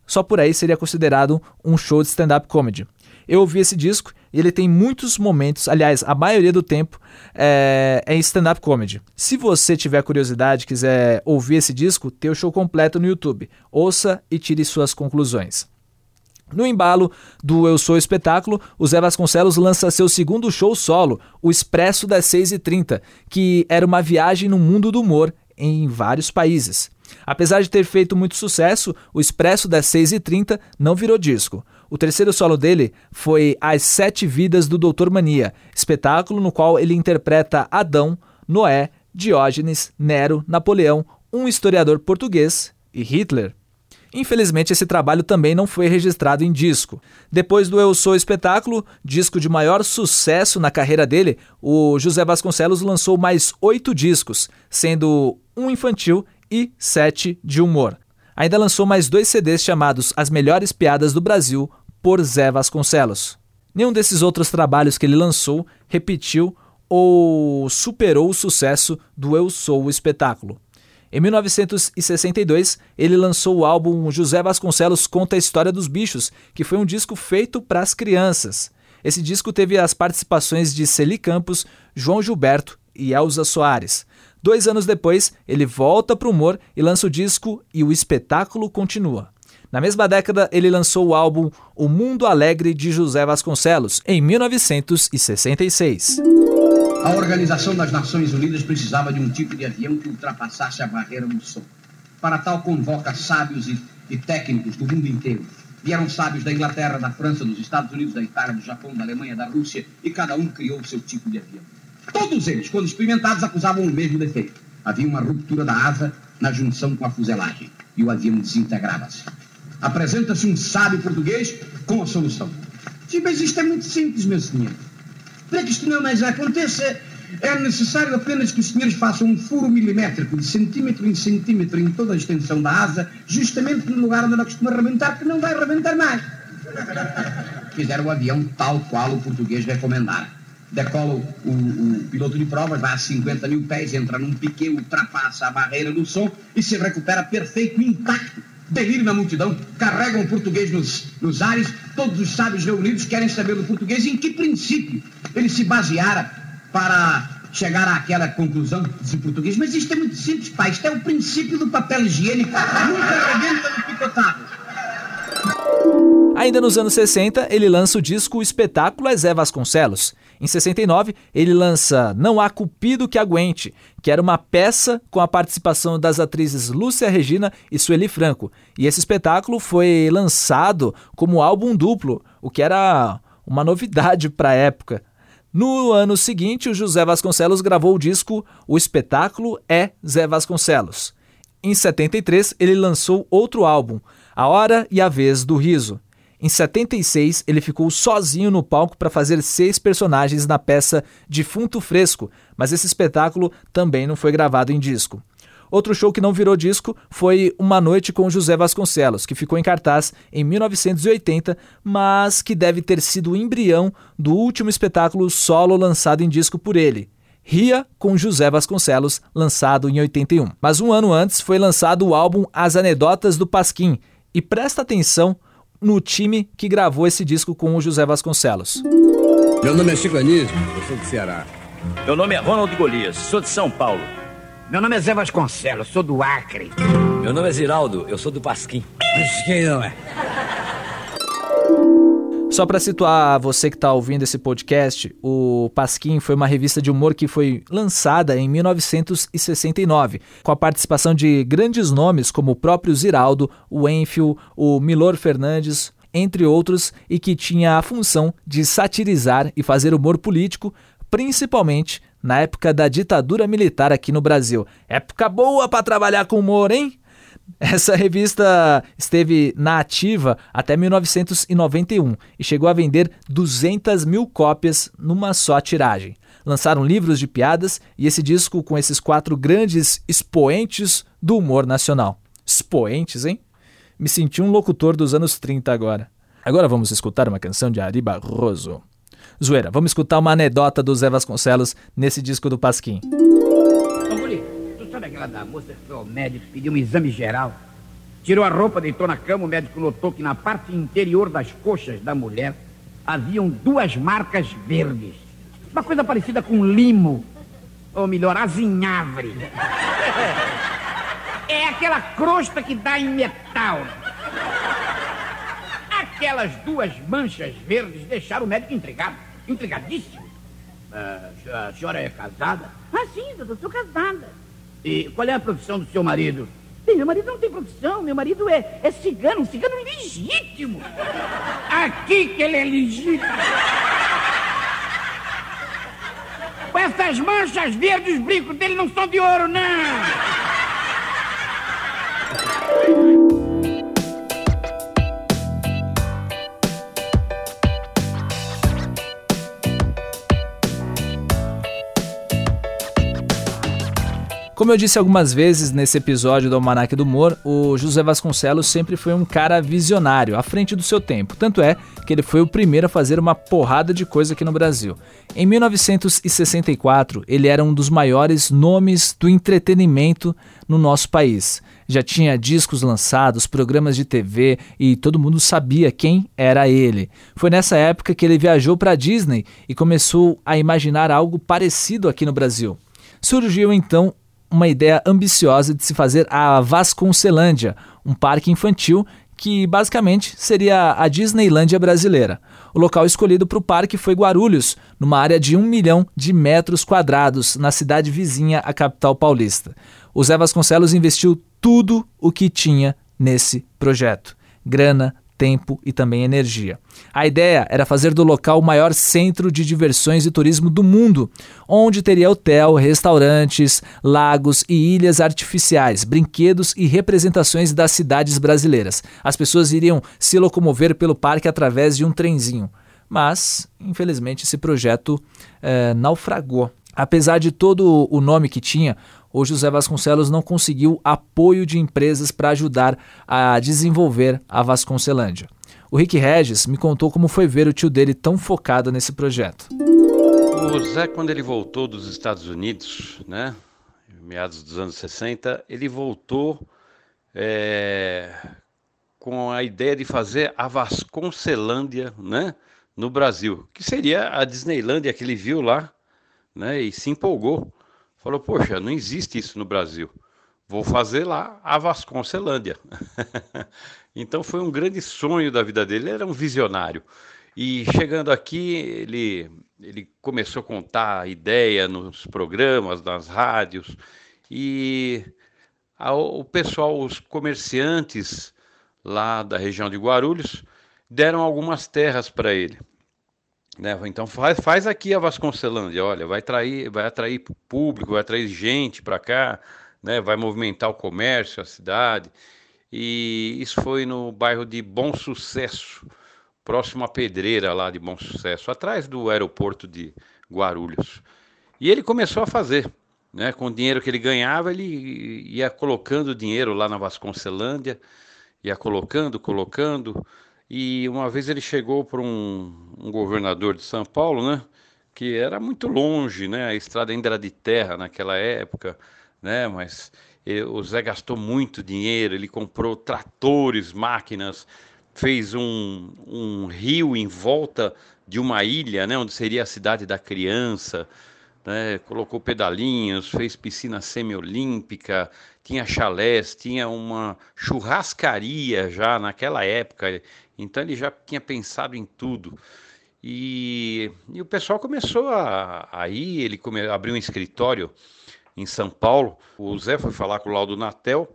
Só por aí seria considerado um show de stand-up comedy. Eu ouvi esse disco e ele tem muitos momentos, aliás, a maioria do tempo é, é em stand-up comedy. Se você tiver curiosidade, quiser ouvir esse disco, tem o show completo no YouTube. Ouça e tire suas conclusões. No embalo do Eu Sou Espetáculo, o Zé Vasconcelos lança seu segundo show solo, o Expresso das 6h30, que era uma viagem no mundo do humor em vários países. Apesar de ter feito muito sucesso, o Expresso das 6h30 não virou disco. O terceiro solo dele foi As Sete Vidas do Doutor Mania, espetáculo no qual ele interpreta Adão, Noé, Diógenes, Nero, Napoleão, um historiador português e Hitler. Infelizmente, esse trabalho também não foi registrado em disco. Depois do Eu Sou Espetáculo, disco de maior sucesso na carreira dele, o José Vasconcelos lançou mais oito discos, sendo um infantil e sete de humor. Ainda lançou mais dois CDs chamados As Melhores Piadas do Brasil, por Zé Vasconcelos. Nenhum desses outros trabalhos que ele lançou repetiu ou superou o sucesso do Eu Sou o Espetáculo. Em 1962, ele lançou o álbum José Vasconcelos Conta a História dos Bichos, que foi um disco feito para as crianças. Esse disco teve as participações de Celi Campos, João Gilberto e Elza Soares. Dois anos depois, ele volta para o humor e lança o disco E o Espetáculo Continua. Na mesma década, ele lançou o álbum O Mundo Alegre de José Vasconcelos, em 1966. A Organização das Nações Unidas precisava de um tipo de avião que ultrapassasse a barreira do som. Para tal, convoca sábios e, e técnicos do mundo inteiro. Vieram sábios da Inglaterra, da França, dos Estados Unidos, da Itália, do Japão, da Alemanha, da Rússia, e cada um criou o seu tipo de avião. Todos eles, quando experimentados, acusavam o mesmo defeito. Havia uma ruptura da asa na junção com a fuselagem, e o avião desintegrava-se. Apresenta-se um sábio português com a solução. Sim, mas isto é muito simples, meu senhor. Para que isto não mais aconteça, é necessário apenas que os senhores façam um furo milimétrico de centímetro em centímetro em toda a extensão da asa, justamente no lugar onde ela costuma arrebentar, que não vai arrebentar mais. Fizeram o avião tal qual o português recomendara. Decola o, o, o, piloto de provas, vai a 50 mil pés, entra num piquê, ultrapassa a barreira do som e se recupera perfeito, intacto delírio na multidão, carregam o português nos, nos ares, todos os sábios reunidos querem saber do português em que princípio ele se baseara para chegar àquela conclusão de português. Mas isto é muito simples, pai, isto é o princípio do papel higiênico, nunca arrebenta no picotado. Ainda nos anos 60, ele lança o disco O Espetáculo é Zé Vasconcelos. Em 69, ele lança Não Há Cupido que Aguente, que era uma peça com a participação das atrizes Lúcia Regina e Sueli Franco. E esse espetáculo foi lançado como álbum duplo, o que era uma novidade para a época. No ano seguinte, o José Vasconcelos gravou o disco O Espetáculo é Zé Vasconcelos. Em 73, ele lançou outro álbum, A Hora e a Vez do Riso. Em 76, ele ficou sozinho no palco para fazer seis personagens na peça Defunto Fresco, mas esse espetáculo também não foi gravado em disco. Outro show que não virou disco foi Uma Noite com José Vasconcelos, que ficou em cartaz em 1980, mas que deve ter sido o embrião do último espetáculo solo lançado em disco por ele. Ria com José Vasconcelos, lançado em 81. Mas um ano antes foi lançado o álbum As Anedotas do Pasquim. E presta atenção no time que gravou esse disco com o José Vasconcelos. Meu nome é Chico Anísio, eu sou do Ceará. Meu nome é Ronald Golias, sou de São Paulo. Meu nome é Zé Vasconcelos, sou do Acre. Meu nome é Ziraldo, eu sou do Pasquim. Quem não é? Só para situar você que está ouvindo esse podcast, o Pasquim foi uma revista de humor que foi lançada em 1969, com a participação de grandes nomes como o próprio Ziraldo, o Enfield, o Milor Fernandes, entre outros, e que tinha a função de satirizar e fazer humor político, principalmente na época da ditadura militar aqui no Brasil. Época boa para trabalhar com humor, hein? Essa revista esteve na ativa até 1991 e chegou a vender 200 mil cópias numa só tiragem. Lançaram livros de piadas e esse disco com esses quatro grandes expoentes do humor nacional. Expoentes, hein? Me senti um locutor dos anos 30 agora. Agora vamos escutar uma canção de Ari Barroso. Zoeira, vamos escutar uma anedota do Zé Vasconcelos nesse disco do Pasquim. Aquela da moça foi ao médico, pediu um exame geral? Tirou a roupa, deitou na cama, o médico notou que na parte interior das coxas da mulher haviam duas marcas verdes. Uma coisa parecida com limo. Ou melhor, azinhavre. É aquela crosta que dá em metal. Aquelas duas manchas verdes deixaram o médico intrigado. Intrigadíssimo. Uh, a senhora é casada? Ah, sim, doutor, sou casada. E qual é a profissão do seu marido? Bem, meu marido não tem profissão, meu marido é, é cigano, um cigano legítimo. Aqui que ele é legítimo. Com essas manchas verdes, os brincos dele não são de ouro, não. Como eu disse algumas vezes nesse episódio do Almanac do Humor, o José Vasconcelos sempre foi um cara visionário, à frente do seu tempo. Tanto é que ele foi o primeiro a fazer uma porrada de coisa aqui no Brasil. Em 1964, ele era um dos maiores nomes do entretenimento no nosso país. Já tinha discos lançados, programas de TV e todo mundo sabia quem era ele. Foi nessa época que ele viajou para a Disney e começou a imaginar algo parecido aqui no Brasil. Surgiu então uma ideia ambiciosa de se fazer a Vasconcelândia, um parque infantil que basicamente seria a Disneylândia brasileira. O local escolhido para o parque foi Guarulhos, numa área de um milhão de metros quadrados, na cidade vizinha à capital paulista. O Zé Vasconcelos investiu tudo o que tinha nesse projeto: grana, tempo e também energia. A ideia era fazer do local o maior centro de diversões e turismo do mundo, onde teria hotel, restaurantes, lagos e ilhas artificiais, brinquedos e representações das cidades brasileiras. As pessoas iriam se locomover pelo parque através de um trenzinho. Mas, infelizmente, esse projeto é, naufragou. Apesar de todo o nome que tinha, o José Vasconcelos não conseguiu apoio de empresas para ajudar a desenvolver a Vasconcelândia. O Rick Regis me contou como foi ver o tio dele tão focado nesse projeto. O Zé, quando ele voltou dos Estados Unidos, né, meados dos anos 60, ele voltou é, com a ideia de fazer a Vasconcelândia né, no Brasil, que seria a Disneylândia que ele viu lá né, e se empolgou. Falou, poxa, não existe isso no Brasil. Vou fazer lá a Vasconcelândia. então foi um grande sonho da vida dele, ele era um visionário. E chegando aqui, ele, ele começou a contar a ideia nos programas, nas rádios, e a, o pessoal, os comerciantes lá da região de Guarulhos, deram algumas terras para ele. Né? Então faz, faz aqui a Vasconcelândia, olha, vai atrair, vai atrair público, vai atrair gente para cá, né? vai movimentar o comércio, a cidade. E isso foi no bairro de Bom Sucesso, próximo à Pedreira lá de Bom Sucesso, atrás do aeroporto de Guarulhos. E ele começou a fazer, né? Com o dinheiro que ele ganhava, ele ia colocando dinheiro lá na Vasconcelândia, ia colocando, colocando. E uma vez ele chegou para um, um, governador de São Paulo, né? Que era muito longe, né? A estrada ainda era de terra naquela época, né? Mas ele, o Zé gastou muito dinheiro, ele comprou tratores, máquinas, fez um, um rio em volta de uma ilha, né? Onde seria a cidade da criança, né? Colocou pedalinhos, fez piscina semiolímpica, tinha chalés, tinha uma churrascaria já naquela época. Então ele já tinha pensado em tudo. E, e o pessoal começou a, a ir, ele come, abriu um escritório em São Paulo. O Zé foi falar com o Laudo Natel,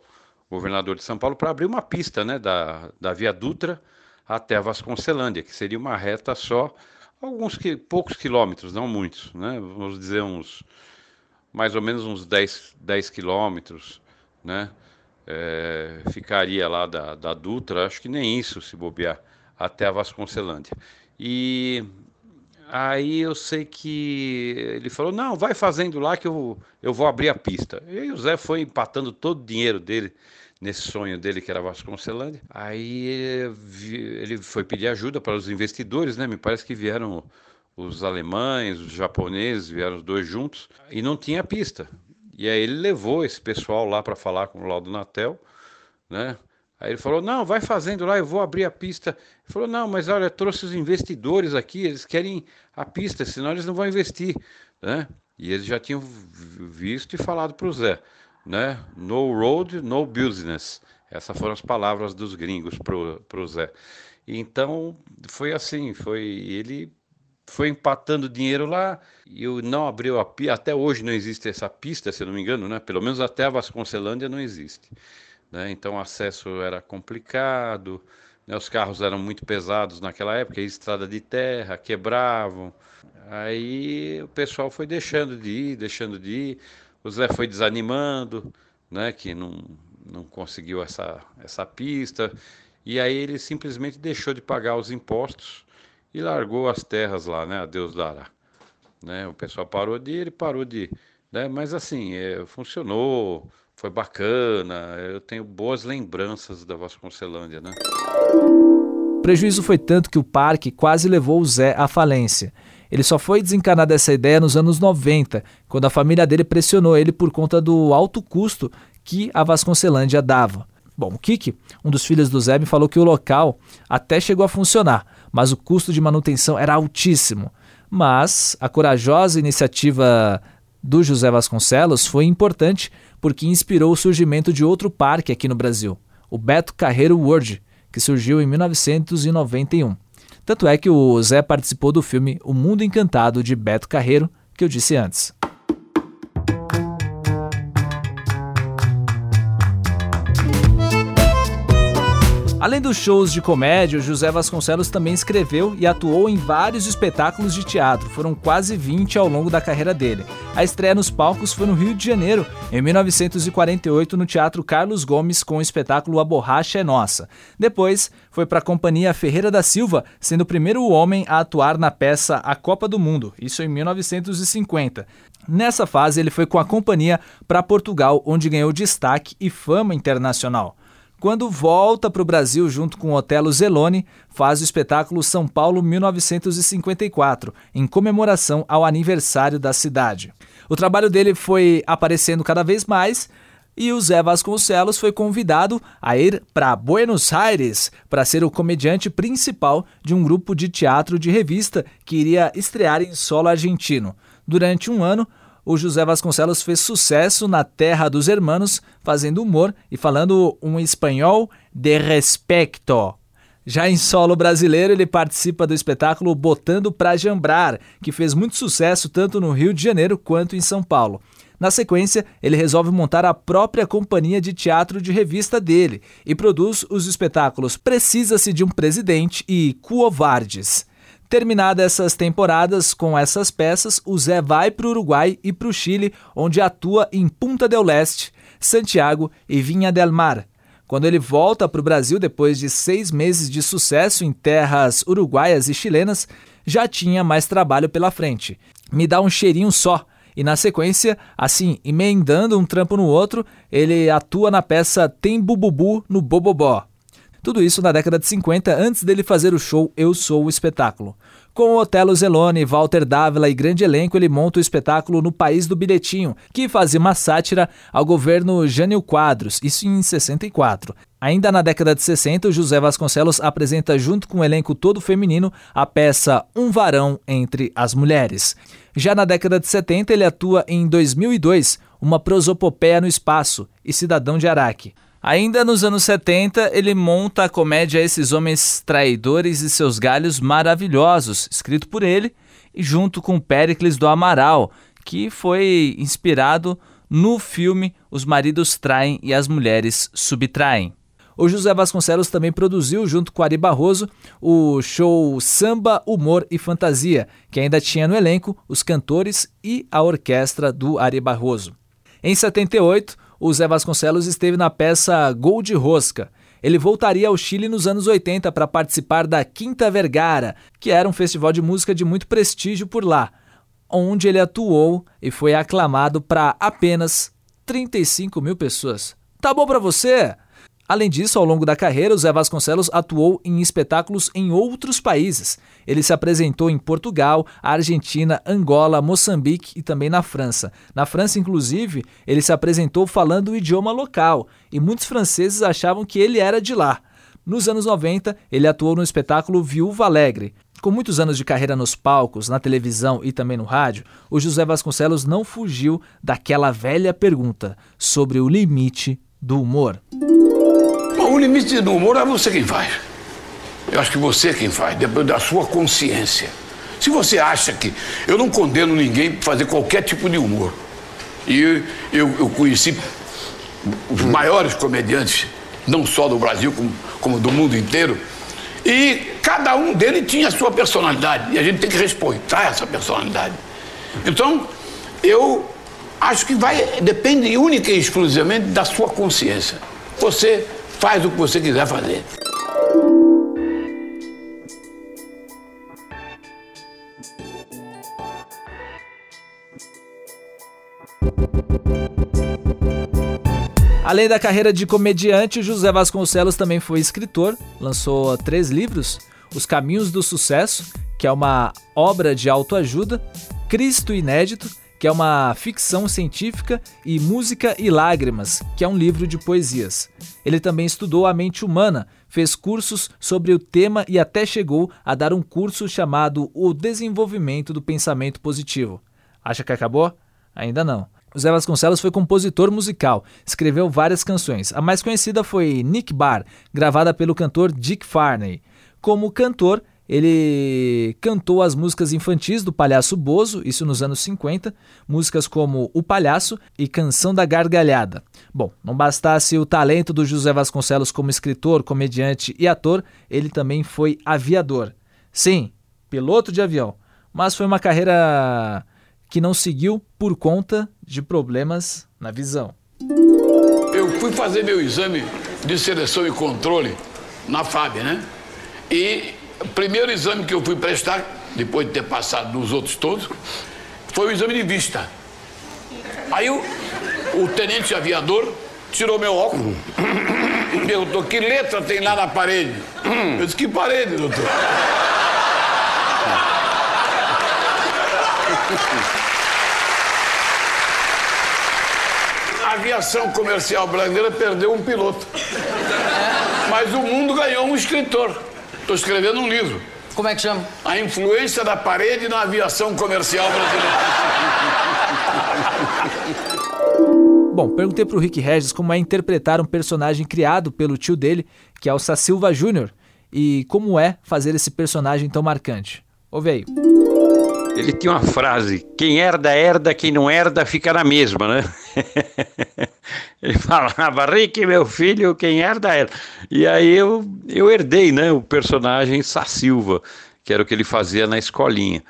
governador de São Paulo, para abrir uma pista né, da, da Via Dutra até a Vasconcelândia, que seria uma reta só, alguns que, poucos quilômetros, não muitos, né? vamos dizer uns mais ou menos uns 10, 10 quilômetros, né? É, ficaria lá da, da Dutra, acho que nem isso se bobear, até a Vasconcelândia. E aí eu sei que ele falou, não, vai fazendo lá que eu, eu vou abrir a pista. E o Zé foi empatando todo o dinheiro dele nesse sonho dele que era Vasconcelândia. Aí ele foi pedir ajuda para os investidores, né? Me parece que vieram os alemães, os japoneses, vieram os dois juntos e não tinha pista. E aí ele levou esse pessoal lá para falar com o Laudo Natel, né? Aí ele falou: Não, vai fazendo lá, eu vou abrir a pista. Ele falou: Não, mas olha, trouxe os investidores aqui, eles querem a pista, senão eles não vão investir, né? E eles já tinham visto e falado para o Zé, né? No road, no business. Essas foram as palavras dos gringos para o Zé. Então foi assim, foi ele foi empatando dinheiro lá e não abriu a pista. Até hoje não existe essa pista, se não me engano, né? Pelo menos até a Vasconcelândia não existe. Né? Então o acesso era complicado, né? os carros eram muito pesados naquela época, estrada de terra, quebravam. Aí o pessoal foi deixando de ir, deixando de ir. O Zé foi desanimando, né? Que não, não conseguiu essa, essa pista. E aí ele simplesmente deixou de pagar os impostos e largou as terras lá, né? A Deus dará. Né? O pessoal parou de ir, ele parou de, Né? Mas assim, é, funcionou, foi bacana, eu tenho boas lembranças da Vasconcelândia, né? O prejuízo foi tanto que o parque quase levou o Zé à falência. Ele só foi desencanar dessa ideia nos anos 90, quando a família dele pressionou ele por conta do alto custo que a Vasconcelândia dava. Bom, o Kiki, um dos filhos do Zé, me falou que o local até chegou a funcionar, mas o custo de manutenção era altíssimo. Mas a corajosa iniciativa do José Vasconcelos foi importante porque inspirou o surgimento de outro parque aqui no Brasil, o Beto Carreiro World, que surgiu em 1991. Tanto é que o Zé participou do filme O Mundo Encantado de Beto Carreiro, que eu disse antes. Além dos shows de comédia, José Vasconcelos também escreveu e atuou em vários espetáculos de teatro, foram quase 20 ao longo da carreira dele. A estreia nos palcos foi no Rio de Janeiro, em 1948, no Teatro Carlos Gomes, com o espetáculo A Borracha é Nossa. Depois, foi para a Companhia Ferreira da Silva, sendo o primeiro homem a atuar na peça A Copa do Mundo, isso em 1950. Nessa fase, ele foi com a companhia para Portugal, onde ganhou destaque e fama internacional. Quando volta para o Brasil junto com Otelo Zeloni, faz o espetáculo São Paulo 1954, em comemoração ao aniversário da cidade. O trabalho dele foi aparecendo cada vez mais e o Zé Vasconcelos foi convidado a ir para Buenos Aires para ser o comediante principal de um grupo de teatro de revista que iria estrear em solo argentino. Durante um ano, o José Vasconcelos fez sucesso na terra dos hermanos, fazendo humor e falando um espanhol de respeito. Já em solo brasileiro, ele participa do espetáculo Botando pra Jambrar, que fez muito sucesso tanto no Rio de Janeiro quanto em São Paulo. Na sequência, ele resolve montar a própria companhia de teatro de revista dele e produz os espetáculos Precisa-se de um Presidente e Covardes. Terminadas essas temporadas com essas peças, o Zé vai para o Uruguai e para o Chile, onde atua em Punta del Este, Santiago e Vinha del Mar. Quando ele volta para o Brasil depois de seis meses de sucesso em terras uruguaias e chilenas, já tinha mais trabalho pela frente. Me dá um cheirinho só. E na sequência, assim, emendando um trampo no outro, ele atua na peça Tem Bububu no Bobobó. Tudo isso na década de 50, antes dele fazer o show Eu Sou o Espetáculo. Com Otelo Zelone, Walter Dávila e grande elenco, ele monta o espetáculo No País do Bilhetinho, que fazia uma sátira ao governo Jânio Quadros, isso em 64. Ainda na década de 60, o José Vasconcelos apresenta junto com o elenco todo feminino a peça Um Varão entre as Mulheres. Já na década de 70, ele atua em 2002, uma prosopopeia no espaço e Cidadão de Araque. Ainda nos anos 70, ele monta a comédia Esses Homens Traidores e Seus Galhos Maravilhosos, escrito por ele, e junto com Péricles do Amaral, que foi inspirado no filme Os Maridos Traem e as Mulheres Subtraem. O José Vasconcelos também produziu, junto com Ari Barroso, o show Samba, Humor e Fantasia, que ainda tinha no elenco os cantores e a orquestra do Ari Barroso. Em 78, o Zé Vasconcelos esteve na peça Gol de Rosca. Ele voltaria ao Chile nos anos 80 para participar da Quinta Vergara, que era um festival de música de muito prestígio por lá, onde ele atuou e foi aclamado para apenas 35 mil pessoas. Tá bom para você? Além disso, ao longo da carreira, o Zé Vasconcelos atuou em espetáculos em outros países. Ele se apresentou em Portugal, Argentina, Angola, Moçambique e também na França. Na França, inclusive, ele se apresentou falando o idioma local e muitos franceses achavam que ele era de lá. Nos anos 90, ele atuou no espetáculo Viúva Alegre. Com muitos anos de carreira nos palcos, na televisão e também no rádio, o José Vasconcelos não fugiu daquela velha pergunta sobre o limite do humor. O limite do humor é você quem faz. Eu acho que você é quem faz, depois da sua consciência. Se você acha que. Eu não condeno ninguém para fazer qualquer tipo de humor. E eu, eu conheci os maiores comediantes, não só do Brasil, como, como do mundo inteiro. E cada um deles tinha a sua personalidade. E a gente tem que respeitar essa personalidade. Então, eu acho que vai. Depende única e exclusivamente da sua consciência. Você Faz o que você quiser fazer. Além da carreira de comediante, José Vasconcelos também foi escritor, lançou três livros: Os Caminhos do Sucesso, que é uma obra de autoajuda, Cristo Inédito, que é uma ficção científica, e Música e Lágrimas, que é um livro de poesias. Ele também estudou a mente humana, fez cursos sobre o tema e até chegou a dar um curso chamado O Desenvolvimento do Pensamento Positivo. Acha que acabou? Ainda não. O Zé Vasconcelos foi compositor musical, escreveu várias canções. A mais conhecida foi Nick Bar, gravada pelo cantor Dick Farney. Como cantor, ele cantou as músicas infantis do Palhaço Bozo, isso nos anos 50, músicas como O Palhaço e Canção da Gargalhada. Bom, não bastasse o talento do José Vasconcelos como escritor, comediante e ator, ele também foi aviador. Sim, piloto de avião, mas foi uma carreira que não seguiu por conta de problemas na visão. Eu fui fazer meu exame de seleção e controle na FAB, né? E primeiro exame que eu fui prestar, depois de ter passado nos outros todos, foi o exame de vista. Aí o, o tenente aviador tirou meu óculos e perguntou que letra tem lá na parede. Eu disse, que parede, doutor? A aviação comercial brasileira perdeu um piloto. Mas o mundo ganhou um escritor. Estou escrevendo um livro. Como é que chama? A influência da parede na aviação comercial brasileira. Bom, perguntei para o Rick Regis como é interpretar um personagem criado pelo tio dele, que é o Sassilva Jr., e como é fazer esse personagem tão marcante. Ouve aí. Ele tinha uma frase: quem herda, herda, quem não herda, fica na mesma, né? Ele falava, Rick, meu filho, quem herda, herda. E aí eu, eu herdei, né, o personagem Sassilva, que era o que ele fazia na escolinha.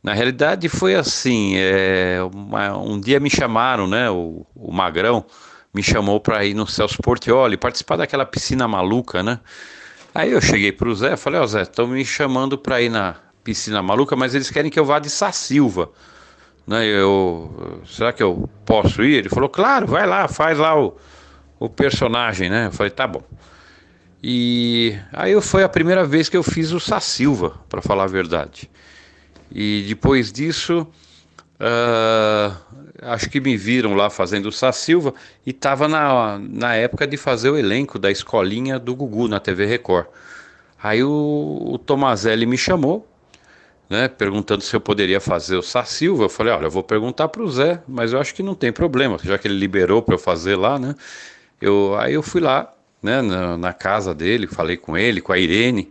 Na realidade foi assim, é, uma, um dia me chamaram, né, o, o Magrão me chamou para ir no Celso Portioli, participar daquela piscina maluca, né? Aí eu cheguei para o Zé, falei, ó oh, Zé, estão me chamando para ir na, piscina maluca, mas eles querem que eu vá de Sassilva. Né, eu, será que eu posso ir? Ele falou, claro, vai lá, faz lá o, o personagem, né? Eu falei, tá bom. E aí foi a primeira vez que eu fiz o Sassilva, para falar a verdade. E depois disso, uh, acho que me viram lá fazendo o Sassilva e estava na, na época de fazer o elenco da escolinha do Gugu na TV Record. Aí o, o Tomazelli me chamou né, perguntando se eu poderia fazer o Sassilva. Eu falei, olha, eu vou perguntar para o Zé, mas eu acho que não tem problema, já que ele liberou para eu fazer lá, né? Eu, aí eu fui lá, né, na, na, casa dele, falei com ele, com a Irene,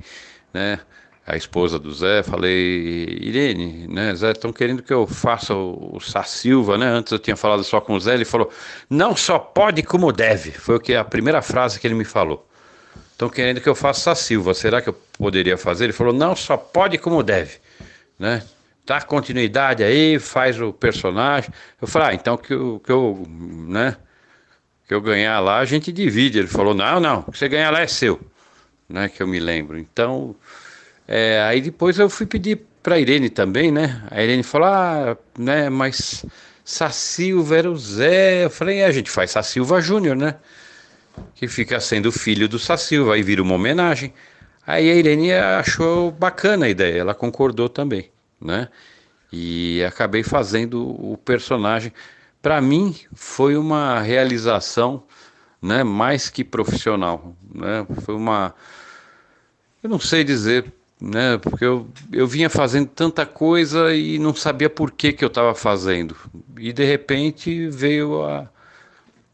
né, a esposa do Zé, falei, Irene, né, Zé, estão querendo que eu faça o, o Sassilva, né? Antes eu tinha falado só com o Zé, ele falou, não só pode como deve. Foi o que a primeira frase que ele me falou. Estão querendo que eu faça Silva, será que eu poderia fazer? Ele falou, não, só pode como deve né? Dá continuidade aí, faz o personagem. Eu falei, ah, então que eu, que eu, né? Que eu ganhar lá, a gente divide. Ele falou, não, não, o que você ganhar lá é seu, né? Que eu me lembro. Então, é, aí depois eu fui pedir para Irene também, né? A Irene falou, ah, né? Mas Sassilva era o Zé. Eu falei, é, a gente faz Sassilva Júnior, né? Que fica sendo filho do Sassilva, aí vira uma homenagem. Aí a Irene achou bacana a ideia, ela concordou também, né? E acabei fazendo o personagem. Para mim foi uma realização, né, mais que profissional, né? Foi uma eu não sei dizer, né, porque eu, eu vinha fazendo tanta coisa e não sabia por que que eu estava fazendo. E de repente veio a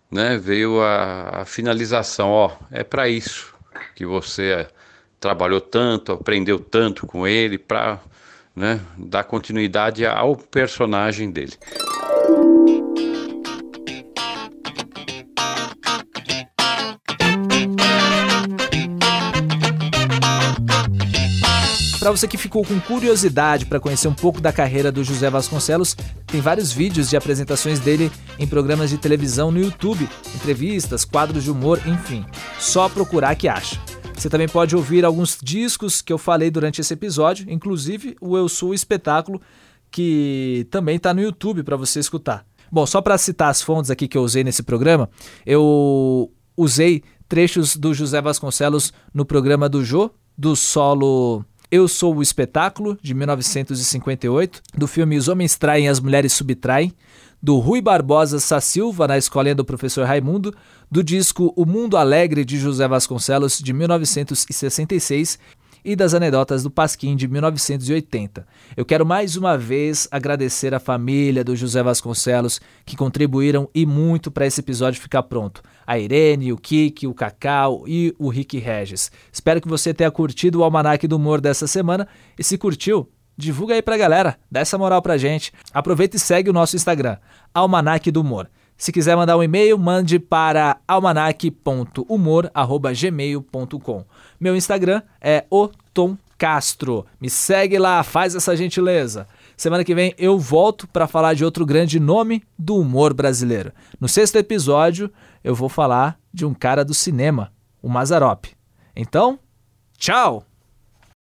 né, veio a, a finalização, ó, é para isso que você trabalhou tanto, aprendeu tanto com ele para né, dar continuidade ao personagem dele. Para você que ficou com curiosidade para conhecer um pouco da carreira do José Vasconcelos, tem vários vídeos de apresentações dele em programas de televisão no YouTube, entrevistas, quadros de humor, enfim. Só procurar que acha. Você também pode ouvir alguns discos que eu falei durante esse episódio, inclusive o Eu Sou o Espetáculo, que também está no YouTube para você escutar. Bom, só para citar as fontes aqui que eu usei nesse programa, eu usei trechos do José Vasconcelos no programa do Jô, do solo Eu Sou o Espetáculo, de 1958, do filme Os Homens Traem, As Mulheres Subtraem, do Rui Barbosa Sassilva, na escolinha do professor Raimundo, do disco O Mundo Alegre, de José Vasconcelos, de 1966, e das anedotas do Pasquim de 1980. Eu quero mais uma vez agradecer a família do José Vasconcelos que contribuíram e muito para esse episódio ficar pronto. A Irene, o Kiki, o Cacau e o Rick Regis. Espero que você tenha curtido o Almanac do Humor dessa semana e se curtiu, divulga aí pra galera, dá essa moral pra gente. Aproveita e segue o nosso Instagram, Almanac do Humor. Se quiser mandar um e-mail, mande para almanac.humor@gmail.com. Meu Instagram é o Tom Castro. Me segue lá, faz essa gentileza. Semana que vem eu volto para falar de outro grande nome do humor brasileiro. No sexto episódio, eu vou falar de um cara do cinema, o Mazarop. Então, tchau!